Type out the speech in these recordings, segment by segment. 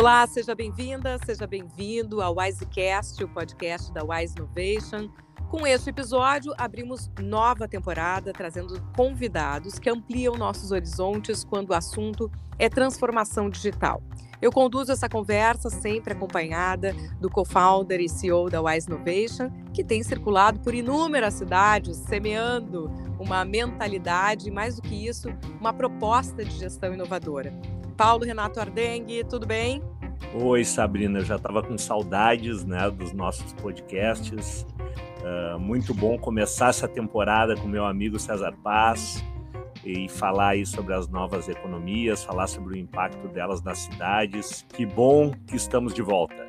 Olá, seja bem-vinda, seja bem-vindo ao Wisecast, o podcast da Wise Innovation. Com este episódio, abrimos nova temporada trazendo convidados que ampliam nossos horizontes quando o assunto é transformação digital. Eu conduzo essa conversa sempre acompanhada do co-founder e CEO da Wise Innovation, que tem circulado por inúmeras cidades, semeando uma mentalidade e, mais do que isso, uma proposta de gestão inovadora. Paulo Renato Ardengue, tudo bem? Oi, Sabrina, eu já estava com saudades né, dos nossos podcasts. Uh, muito bom começar essa temporada com meu amigo César Paz e falar aí sobre as novas economias, falar sobre o impacto delas nas cidades. Que bom que estamos de volta.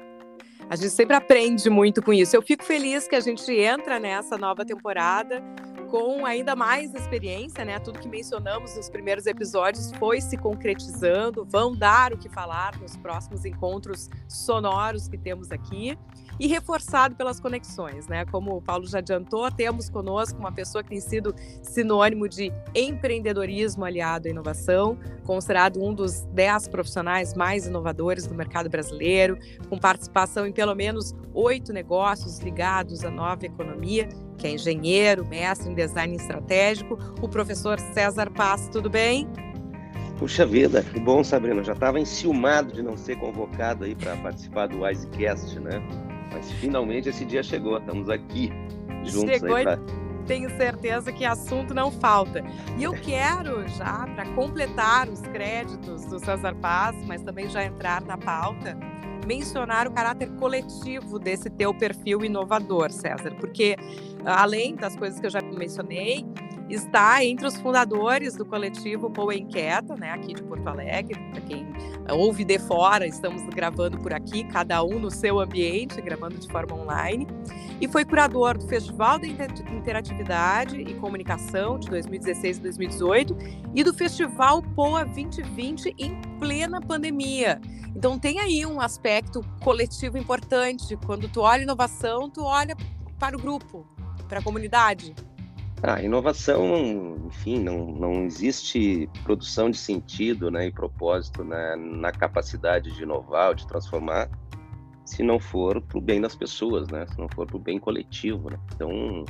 A gente sempre aprende muito com isso. Eu fico feliz que a gente entra nessa nova temporada com ainda mais experiência, né? Tudo que mencionamos nos primeiros episódios foi se concretizando, vão dar o que falar nos próximos encontros sonoros que temos aqui e reforçado pelas conexões, né? Como o Paulo já adiantou, temos conosco uma pessoa que tem sido sinônimo de empreendedorismo aliado à inovação, considerado um dos dez profissionais mais inovadores do mercado brasileiro, com participação em pelo menos oito negócios ligados à nova economia, que é engenheiro, mestre em design estratégico, o professor César Paz. Tudo bem? Puxa vida, que bom, Sabrina. Já estava enciumado de não ser convocado aí para participar do Wisecast, né? Mas finalmente esse dia chegou, estamos aqui juntos chegou aí pra... Tenho certeza que assunto não falta. E eu quero já, para completar os créditos do César Paz, mas também já entrar na pauta, mencionar o caráter coletivo desse teu perfil inovador, César, porque além das coisas que eu já mencionei, está entre os fundadores do coletivo Boa Inquieta, né, aqui de Porto Alegre. Para quem ouve de fora, estamos gravando por aqui, cada um no seu ambiente, gravando de forma online. E foi curador do Festival da Interatividade e Comunicação de 2016 e 2018 e do Festival Poa 2020 em plena pandemia. Então tem aí um aspecto coletivo importante. Quando tu olha inovação, tu olha para o grupo, para a comunidade. Ah, inovação, enfim, não, não existe produção de sentido né, e propósito na, na capacidade de inovar, de transformar, se não for para o bem das pessoas, né? se não for para o bem coletivo. Né? Então,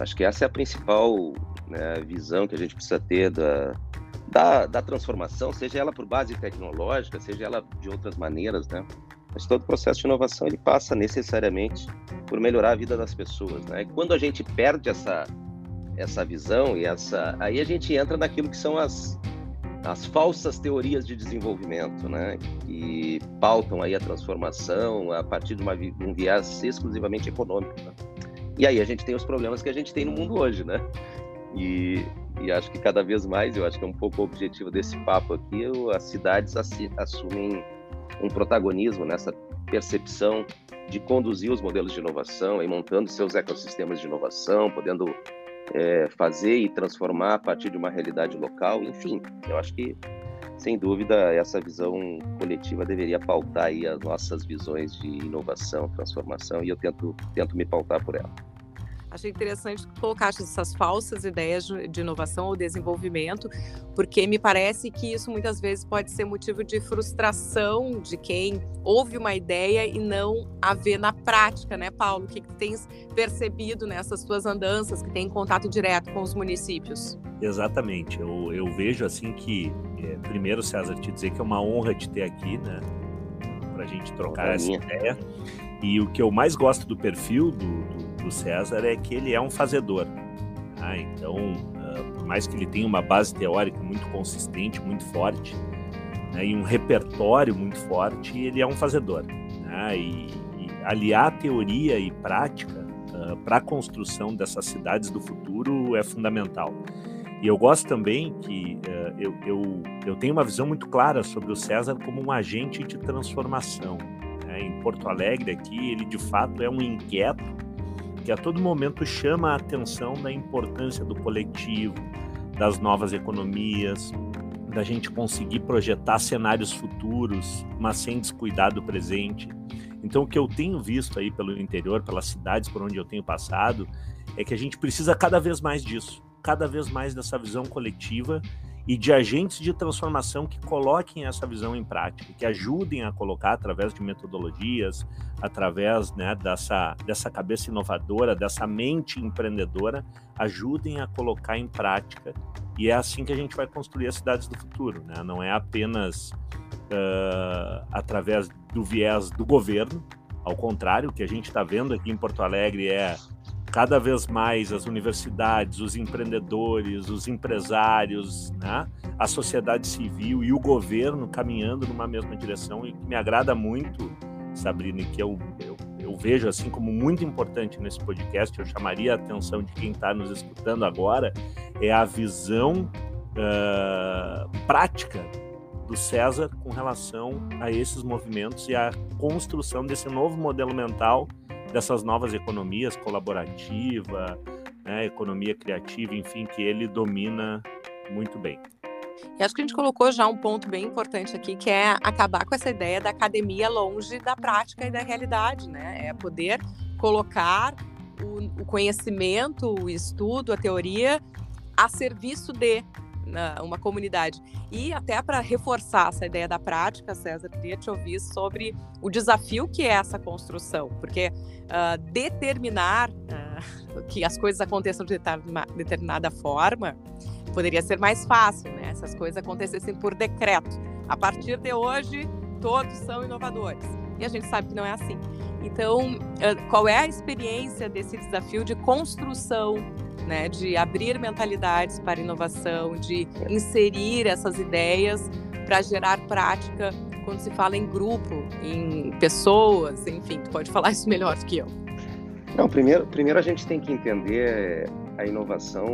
acho que essa é a principal né, visão que a gente precisa ter da, da, da, transformação, seja ela por base tecnológica, seja ela de outras maneiras, né? Mas todo processo de inovação ele passa necessariamente por melhorar a vida das pessoas, né? E quando a gente perde essa essa visão e essa aí a gente entra naquilo que são as as falsas teorias de desenvolvimento, né, que pautam aí a transformação a partir de, uma, um viés exclusivamente econômico. Né? E aí a gente tem os problemas que a gente tem no mundo hoje, né? E, e acho que cada vez mais, eu acho que é um pouco o objetivo desse papo aqui, as cidades assumem um protagonismo nessa percepção de conduzir os modelos de inovação e montando seus ecossistemas de inovação, podendo é, fazer e transformar a partir de uma realidade local. Enfim, eu acho que, sem dúvida, essa visão coletiva deveria pautar aí as nossas visões de inovação, transformação, e eu tento, tento me pautar por ela. Achei interessante colocar essas falsas ideias de inovação ou desenvolvimento, porque me parece que isso muitas vezes pode ser motivo de frustração de quem ouve uma ideia e não a vê na prática, né, Paulo? O que, que tens percebido nessas tuas andanças, que tem contato direto com os municípios? Exatamente. Eu, eu vejo assim que, é, primeiro, César, te dizer que é uma honra te ter aqui, né? Para a gente trocar essa ideia. E o que eu mais gosto do perfil do, do do César é que ele é um fazedor. Tá? Então, uh, por mais que ele tenha uma base teórica muito consistente, muito forte, né, e um repertório muito forte, ele é um fazedor. Né? E, e, aliar teoria e prática uh, para a construção dessas cidades do futuro é fundamental. E eu gosto também que uh, eu, eu, eu tenho uma visão muito clara sobre o César como um agente de transformação. Né? Em Porto Alegre, aqui, ele de fato é um inquieto que a todo momento chama a atenção da importância do coletivo, das novas economias, da gente conseguir projetar cenários futuros, mas sem descuidar do presente. Então, o que eu tenho visto aí pelo interior, pelas cidades por onde eu tenho passado, é que a gente precisa cada vez mais disso, cada vez mais dessa visão coletiva e de agentes de transformação que coloquem essa visão em prática, que ajudem a colocar através de metodologias, através né, dessa, dessa cabeça inovadora, dessa mente empreendedora, ajudem a colocar em prática. E é assim que a gente vai construir as cidades do futuro. Né? Não é apenas uh, através do viés do governo, ao contrário, o que a gente está vendo aqui em Porto Alegre é cada vez mais as universidades, os empreendedores, os empresários, né? a sociedade civil e o governo caminhando numa mesma direção e que me agrada muito, Sabrina, que eu, eu, eu vejo assim como muito importante nesse podcast, eu chamaria a atenção de quem está nos escutando agora, é a visão uh, prática do César com relação a esses movimentos e a construção desse novo modelo mental dessas novas economias colaborativa, né, economia criativa, enfim, que ele domina muito bem. E acho que a gente colocou já um ponto bem importante aqui, que é acabar com essa ideia da academia longe da prática e da realidade, né? É poder colocar o, o conhecimento, o estudo, a teoria a serviço de uma comunidade. E até para reforçar essa ideia da prática, César, queria te ouvir sobre o desafio que é essa construção, porque uh, determinar uh, que as coisas aconteçam de determinada forma poderia ser mais fácil, né? Se as coisas acontecessem por decreto. A partir de hoje, todos são inovadores. E a gente sabe que não é assim. Então, uh, qual é a experiência desse desafio de construção né, de abrir mentalidades para inovação, de inserir essas ideias para gerar prática quando se fala em grupo, em pessoas, enfim, tu pode falar isso melhor do que eu. Não, primeiro, primeiro a gente tem que entender a inovação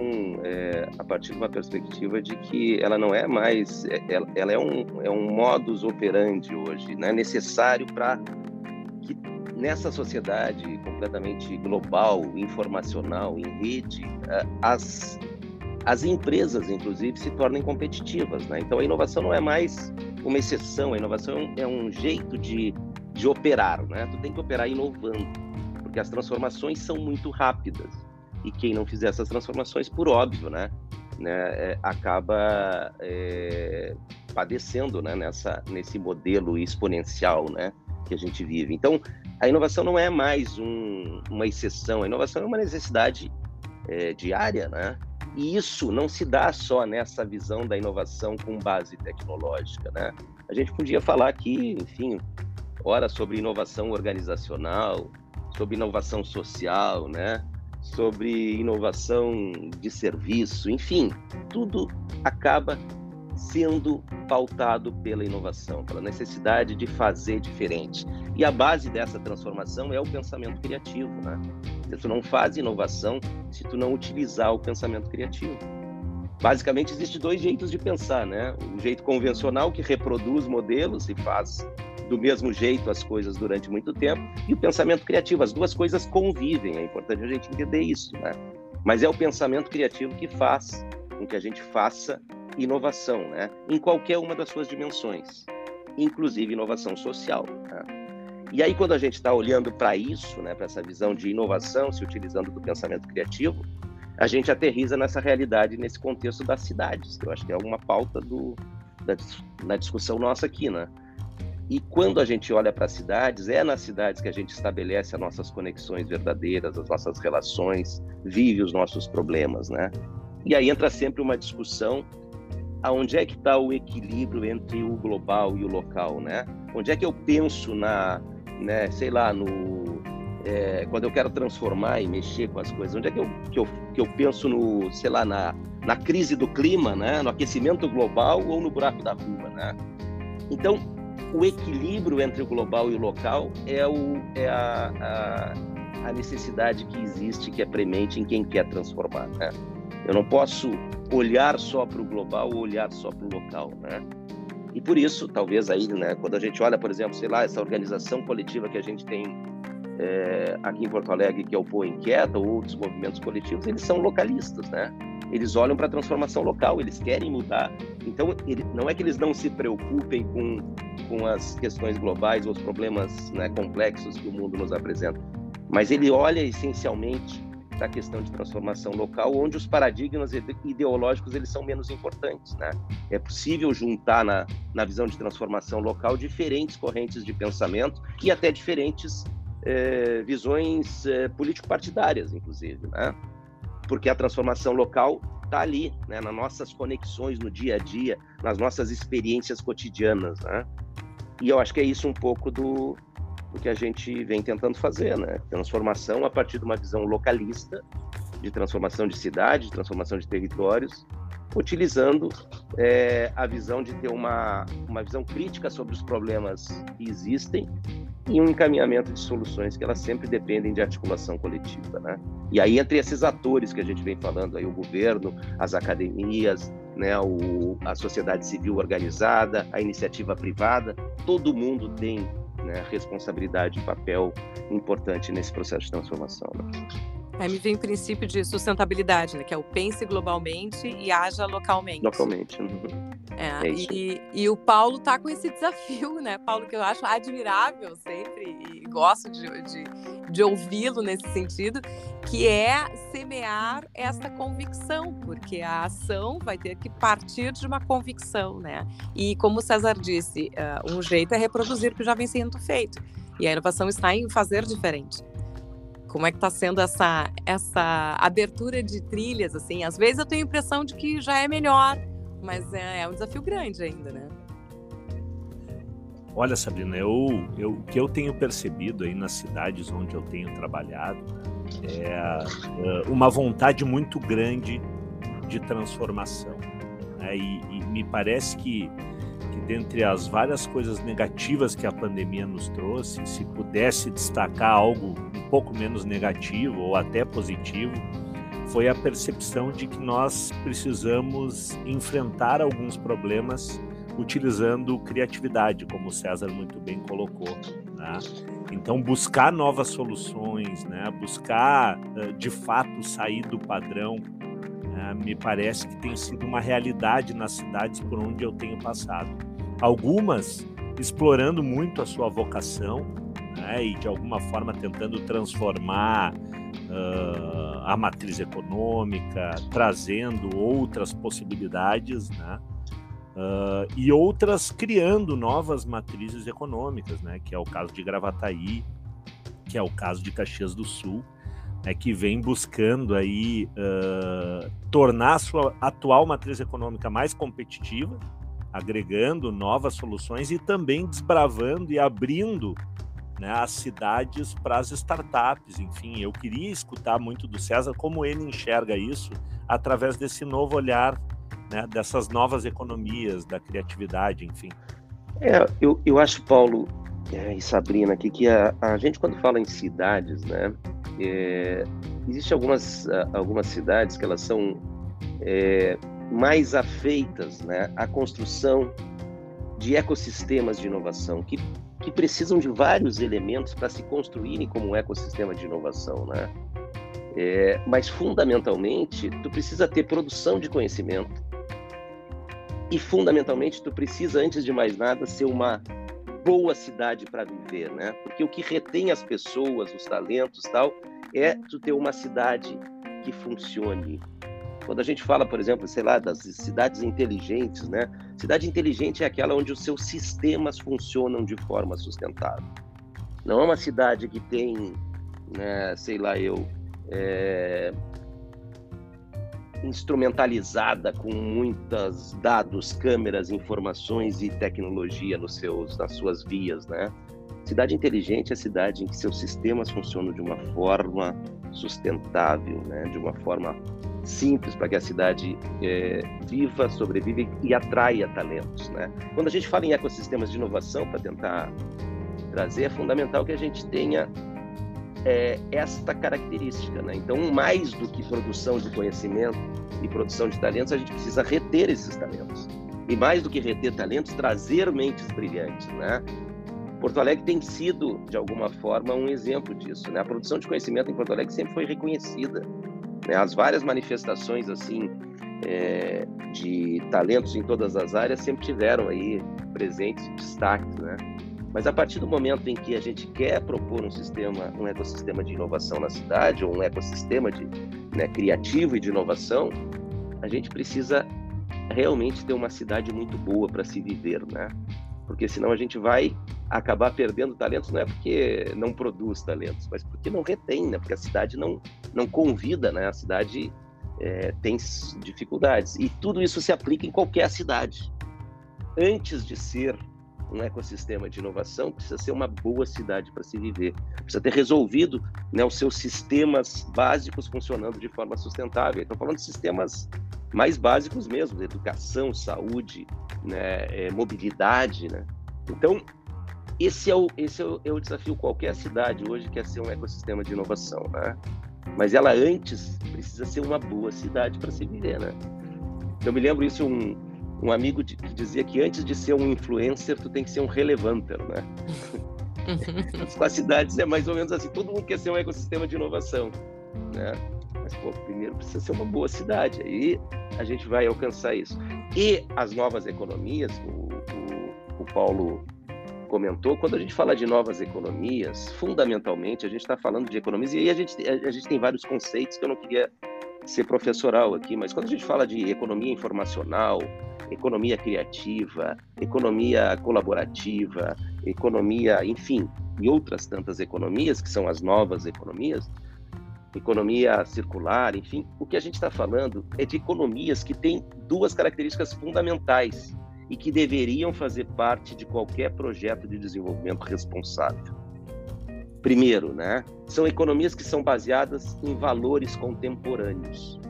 é, a partir de uma perspectiva de que ela não é mais, é, ela, ela é, um, é um modus operandi hoje, né, necessário para que nessa sociedade completamente global, informacional, em rede, as, as empresas, inclusive, se tornem competitivas. Né? Então, a inovação não é mais uma exceção, a inovação é um, é jeito de, de operar. Né? Tu tem que operar inovando, porque as transformações são muito rápidas. E quem não fizer essas transformações, por óbvio, né? né é, acaba é, padecendo né? Nessa, nesse modelo exponencial né? que a gente vive. Então, a inovação não é mais um, uma exceção, a inovação é uma necessidade é, diária, né? E isso não se dá só nessa visão da inovação com base tecnológica, né? A gente podia falar aqui, enfim, ora sobre inovação organizacional, sobre inovação social, né? Sobre inovação de serviço, enfim, tudo acaba sendo pautado pela inovação, pela necessidade de fazer diferente. E a base dessa transformação é o pensamento criativo, né? Tu não faz inovação se tu não utilizar o pensamento criativo. Basicamente, existe dois jeitos de pensar, né? O jeito convencional, que reproduz modelos e faz do mesmo jeito as coisas durante muito tempo, e o pensamento criativo. As duas coisas convivem, é importante a gente entender isso, né? Mas é o pensamento criativo que faz com que a gente faça inovação, né? Em qualquer uma das suas dimensões, inclusive inovação social. Né? E aí, quando a gente está olhando para isso, né, para essa visão de inovação, se utilizando do pensamento criativo, a gente aterriza nessa realidade, nesse contexto das cidades, que eu acho que é uma pauta do, da, da discussão nossa aqui, né? E quando a gente olha para as cidades, é nas cidades que a gente estabelece as nossas conexões verdadeiras, as nossas relações, vive os nossos problemas, né? E aí entra sempre uma discussão aonde é que está o equilíbrio entre o global e o local, né? Onde é que eu penso na, né, sei lá, no é, quando eu quero transformar e mexer com as coisas, onde é que eu, que eu, que eu penso no, sei lá, na, na crise do clima, né? No aquecimento global ou no buraco da rua, né? Então, o equilíbrio entre o global e o local é, o, é a, a, a necessidade que existe, que é premente em quem quer transformar, né? Eu não posso olhar só para o global ou olhar só para o local, né? E por isso, talvez aí, né, quando a gente olha, por exemplo, sei lá, essa organização coletiva que a gente tem é, aqui em Porto Alegre, que é o Poa Inquieta, ou outros movimentos coletivos, eles são localistas, né? Eles olham para a transformação local, eles querem mudar. Então, ele, não é que eles não se preocupem com, com as questões globais ou os problemas né, complexos que o mundo nos apresenta, mas ele olha essencialmente da questão de transformação local, onde os paradigmas ideológicos eles são menos importantes, né? É possível juntar na, na visão de transformação local diferentes correntes de pensamento e até diferentes é, visões é, político-partidárias, inclusive, né? Porque a transformação local está ali, né? Nas nossas conexões no dia a dia, nas nossas experiências cotidianas, né? E eu acho que é isso um pouco do, do que a gente vem tentando fazer, né? Transformação a partir de uma visão localista, de transformação de cidade, de transformação de territórios, utilizando é, a visão de ter uma, uma visão crítica sobre os problemas que existem e um encaminhamento de soluções que elas sempre dependem de articulação coletiva, né? E aí entre esses atores que a gente vem falando aí o governo, as academias, né, o, a sociedade civil organizada, a iniciativa privada, todo mundo tem né, responsabilidade e papel importante nesse processo de transformação. Né? Aí me vem o princípio de sustentabilidade, né? Que é o pense globalmente e haja localmente. Localmente. Uhum. É, é e, e, o Paulo tá com esse desafio, né, Paulo, que eu acho admirável sempre e gosto de, de, de ouvi-lo nesse sentido, que é semear essa convicção, porque a ação vai ter que partir de uma convicção, né? E como o César disse, uh, um jeito é reproduzir o que já vem sendo feito. E a inovação está em fazer diferente. Como é que está sendo essa, essa abertura de trilhas, assim? Às vezes eu tenho a impressão de que já é melhor, mas é, é um desafio grande ainda, né? Olha, Sabrina, eu, eu, o que eu tenho percebido aí nas cidades onde eu tenho trabalhado é, é uma vontade muito grande de transformação. Né? E, e, me parece que que dentre as várias coisas negativas que a pandemia nos trouxe, se pudesse destacar algo um pouco menos negativo ou até positivo, foi a percepção de que nós precisamos enfrentar alguns problemas utilizando criatividade, como o César muito bem colocou. Né? Então, buscar novas soluções, né? buscar de fato sair do padrão, né? me parece que tem sido uma realidade nas cidades por onde eu tenho passado. Algumas explorando muito a sua vocação né? e de alguma forma tentando transformar uh, a matriz econômica, trazendo outras possibilidades, né? Uh, e outras criando novas matrizes econômicas, né? Que é o caso de Gravataí, que é o caso de Caxias do Sul, né, que vem buscando aí uh, tornar a sua atual matriz econômica mais competitiva, agregando novas soluções e também desbravando e abrindo né, as cidades para as startups. Enfim, eu queria escutar muito do César como ele enxerga isso através desse novo olhar, né, dessas novas economias, da criatividade, enfim. É, eu, eu acho, Paulo é, e Sabrina, que a, a gente, quando fala em cidades, né, é, Existem algumas, algumas cidades que elas são é, mais afeitas né, à construção de ecossistemas de inovação, que, que precisam de vários elementos para se construírem como um ecossistema de inovação. Né? É, mas, fundamentalmente, tu precisa ter produção de conhecimento e, fundamentalmente, tu precisa, antes de mais nada, ser uma boa cidade para viver, né? Porque o que retém as pessoas, os talentos tal, é tu ter uma cidade que funcione. Quando a gente fala, por exemplo, sei lá, das cidades inteligentes, né? Cidade inteligente é aquela onde os seus sistemas funcionam de forma sustentável. Não é uma cidade que tem, né, sei lá eu, é, instrumentalizada com muitos dados, câmeras, informações e tecnologia nos seus, nas suas vias, né? Cidade inteligente é a cidade em que seus sistemas funcionam de uma forma sustentável, né? de uma forma simples para que a cidade é, viva, sobreviva e atraia talentos. Né? Quando a gente fala em ecossistemas de inovação, para tentar trazer, é fundamental que a gente tenha é, esta característica. Né? Então, mais do que produção de conhecimento e produção de talentos, a gente precisa reter esses talentos. E mais do que reter talentos, trazer mentes brilhantes. Né? Porto Alegre tem sido, de alguma forma, um exemplo disso. Né? A produção de conhecimento em Porto Alegre sempre foi reconhecida. Né? As várias manifestações assim é, de talentos em todas as áreas sempre tiveram aí presentes destaques. Né? Mas a partir do momento em que a gente quer propor um sistema, um ecossistema de inovação na cidade, ou um ecossistema de, né, criativo e de inovação, a gente precisa realmente ter uma cidade muito boa para se viver, né? Porque senão a gente vai acabar perdendo talentos, não é porque não produz talentos, mas porque não retém, né? Porque a cidade não, não convida, né? A cidade é, tem dificuldades. E tudo isso se aplica em qualquer cidade. Antes de ser um ecossistema de inovação, precisa ser uma boa cidade para se viver. Precisa ter resolvido né, os seus sistemas básicos funcionando de forma sustentável. Estou falando de sistemas mais básicos mesmo, educação, saúde, né, é, mobilidade. Né? Então, esse, é o, esse é o, é o desafio qualquer cidade hoje quer ser um ecossistema de inovação. Né? Mas ela antes precisa ser uma boa cidade para se viver. Né? Eu me lembro isso um, um amigo que dizia que antes de ser um influencer, tu tem que ser um relevanter, né? Com as cidades é mais ou menos assim, todo mundo quer ser um ecossistema de inovação, né? Mas, pô, primeiro precisa ser uma boa cidade, aí a gente vai alcançar isso. E as novas economias, o, o, o Paulo comentou, quando a gente fala de novas economias, fundamentalmente a gente está falando de economias, e aí a gente, a gente tem vários conceitos que eu não queria ser professoral aqui, mas quando a gente fala de economia informacional, economia criativa, economia colaborativa, economia, enfim, e outras tantas economias, que são as novas economias, economia circular, enfim, o que a gente está falando é de economias que têm duas características fundamentais e que deveriam fazer parte de qualquer projeto de desenvolvimento responsável. Primeiro, né, são economias que são baseadas em valores contemporâneos.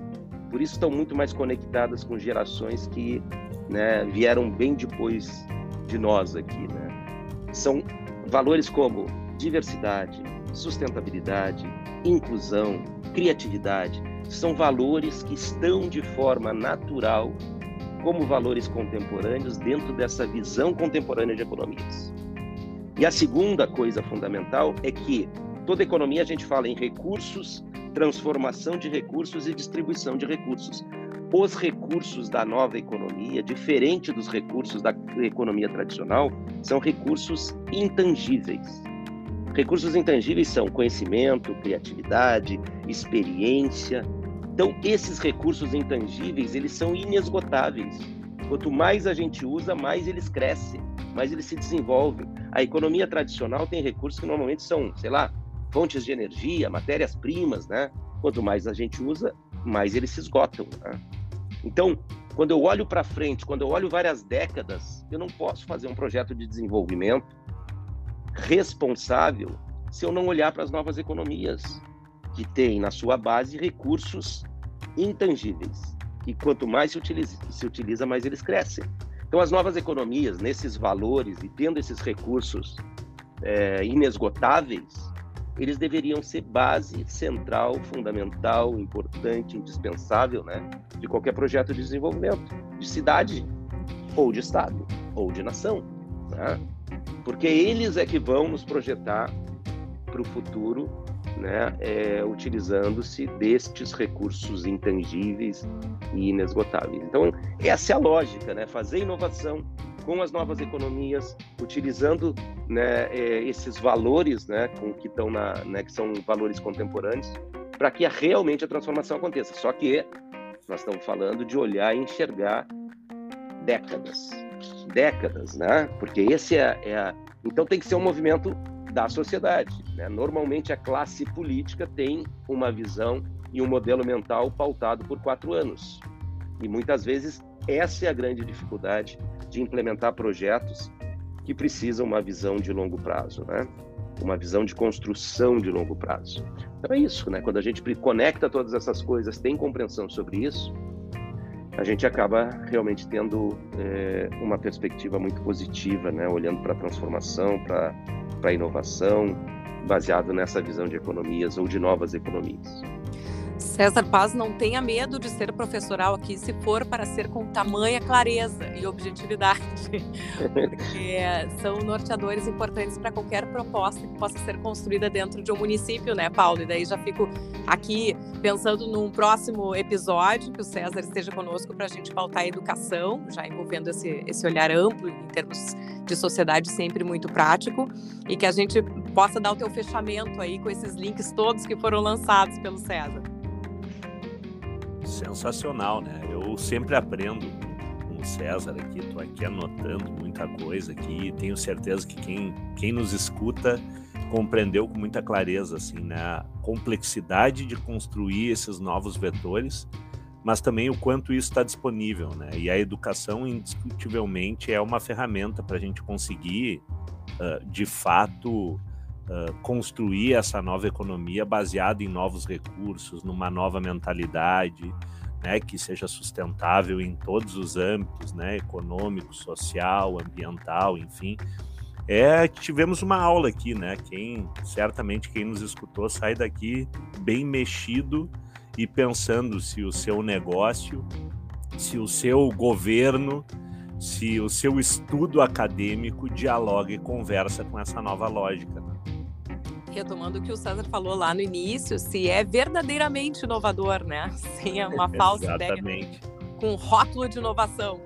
Por isso estão muito mais conectadas com gerações que né, vieram bem depois de nós aqui. Né? São valores como diversidade, sustentabilidade, inclusão, criatividade. São valores que estão de forma natural como valores contemporâneos dentro dessa visão contemporânea de economias. E a segunda coisa fundamental é que toda economia a gente fala em recursos, transformação de recursos e distribuição de recursos os recursos da nova economia, diferente dos recursos da economia tradicional, são recursos intangíveis. Recursos intangíveis são conhecimento, criatividade, experiência. Então, esses recursos intangíveis, eles são inesgotáveis. Quanto mais a gente usa, mais eles crescem, mais eles se desenvolvem. A economia tradicional tem recursos que normalmente são, sei lá, fontes de energia, matérias-primas, né? Quanto mais a gente usa, mais eles se esgotam. Né? Então, quando eu olho para frente, quando eu olho várias décadas, eu não posso fazer um projeto de desenvolvimento responsável se eu não olhar para as novas economias, que têm na sua base recursos intangíveis. E quanto mais se utiliza, se utiliza mais eles crescem. Então, as novas economias, nesses valores e tendo esses recursos é, inesgotáveis, eles deveriam ser base central, fundamental, importante, indispensável, né, de qualquer projeto de desenvolvimento, de cidade, ou de estado, ou de nação, né? Porque eles é que vão nos projetar para o futuro, né, é, utilizando-se destes recursos intangíveis e inesgotáveis. Então, essa é a lógica, né? Fazer inovação com as novas economias, utilizando né, é, esses valores, né, com que estão na, né, que são valores contemporâneos, para que realmente a transformação aconteça. Só que nós estamos falando de olhar e enxergar décadas, décadas, né? Porque esse é, é então tem que ser um movimento da sociedade. Né? Normalmente a classe política tem uma visão e um modelo mental pautado por quatro anos. E muitas vezes essa é a grande dificuldade de implementar projetos que precisam uma visão de longo prazo, né? Uma visão de construção de longo prazo. Então é isso, né? Quando a gente conecta todas essas coisas, tem compreensão sobre isso, a gente acaba realmente tendo é, uma perspectiva muito positiva, né? Olhando para a transformação, para a inovação, baseado nessa visão de economias ou de novas economias. César Paz não tenha medo de ser professoral aqui, se for para ser com tamanha clareza e objetividade, porque são norteadores importantes para qualquer proposta que possa ser construída dentro de um município, né, Paulo? E daí já fico aqui pensando num próximo episódio que o César esteja conosco para a gente pautar a educação, já envolvendo esse, esse olhar amplo em termos de sociedade sempre muito prático e que a gente possa dar o teu fechamento aí com esses links todos que foram lançados pelo César sensacional, né? Eu sempre aprendo com o César aqui, estou aqui anotando muita coisa aqui, tenho certeza que quem, quem nos escuta compreendeu com muita clareza assim, né? a complexidade de construir esses novos vetores, mas também o quanto isso está disponível, né? E a educação indiscutivelmente é uma ferramenta para a gente conseguir, uh, de fato, uh, construir essa nova economia baseada em novos recursos, numa nova mentalidade, né, que seja sustentável em todos os âmbitos, né, econômico, social, ambiental, enfim. É, tivemos uma aula aqui, né? Quem certamente quem nos escutou sai daqui bem mexido e pensando se o seu negócio, se o seu governo, se o seu estudo acadêmico dialoga e conversa com essa nova lógica. Né? Retomando o que o César falou lá no início, se é verdadeiramente inovador, né? Sem uma falsa ideia com rótulo de inovação,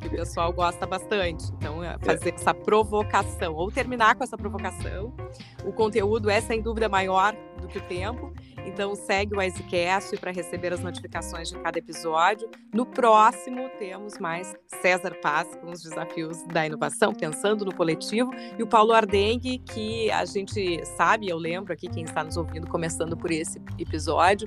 que o pessoal gosta bastante. Então, é fazer essa provocação, ou terminar com essa provocação. O conteúdo é, sem dúvida, maior do que o tempo. Então segue o Icecast para receber as notificações de cada episódio. No próximo temos mais César Paz com os desafios da inovação, pensando no coletivo, e o Paulo Ardengue, que a gente sabe, eu lembro aqui quem está nos ouvindo começando por esse episódio,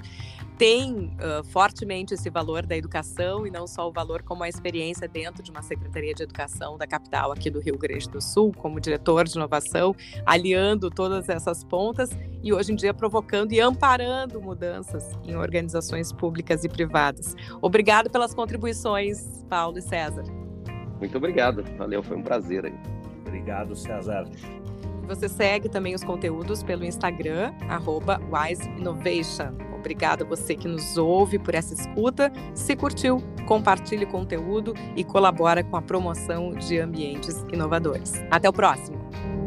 tem uh, fortemente esse valor da educação e não só o valor como a experiência dentro de uma Secretaria de Educação da capital aqui do Rio Grande do Sul, como diretor de inovação, aliando todas essas pontas e hoje em dia provocando e amparando mudanças em organizações públicas e privadas. Obrigado pelas contribuições, Paulo e César. Muito obrigado, valeu, foi um prazer aí. Obrigado, César. Você segue também os conteúdos pelo Instagram, arroba Wise Innovation. Obrigada a você que nos ouve por essa escuta. Se curtiu, compartilhe conteúdo e colabora com a promoção de ambientes inovadores. Até o próximo!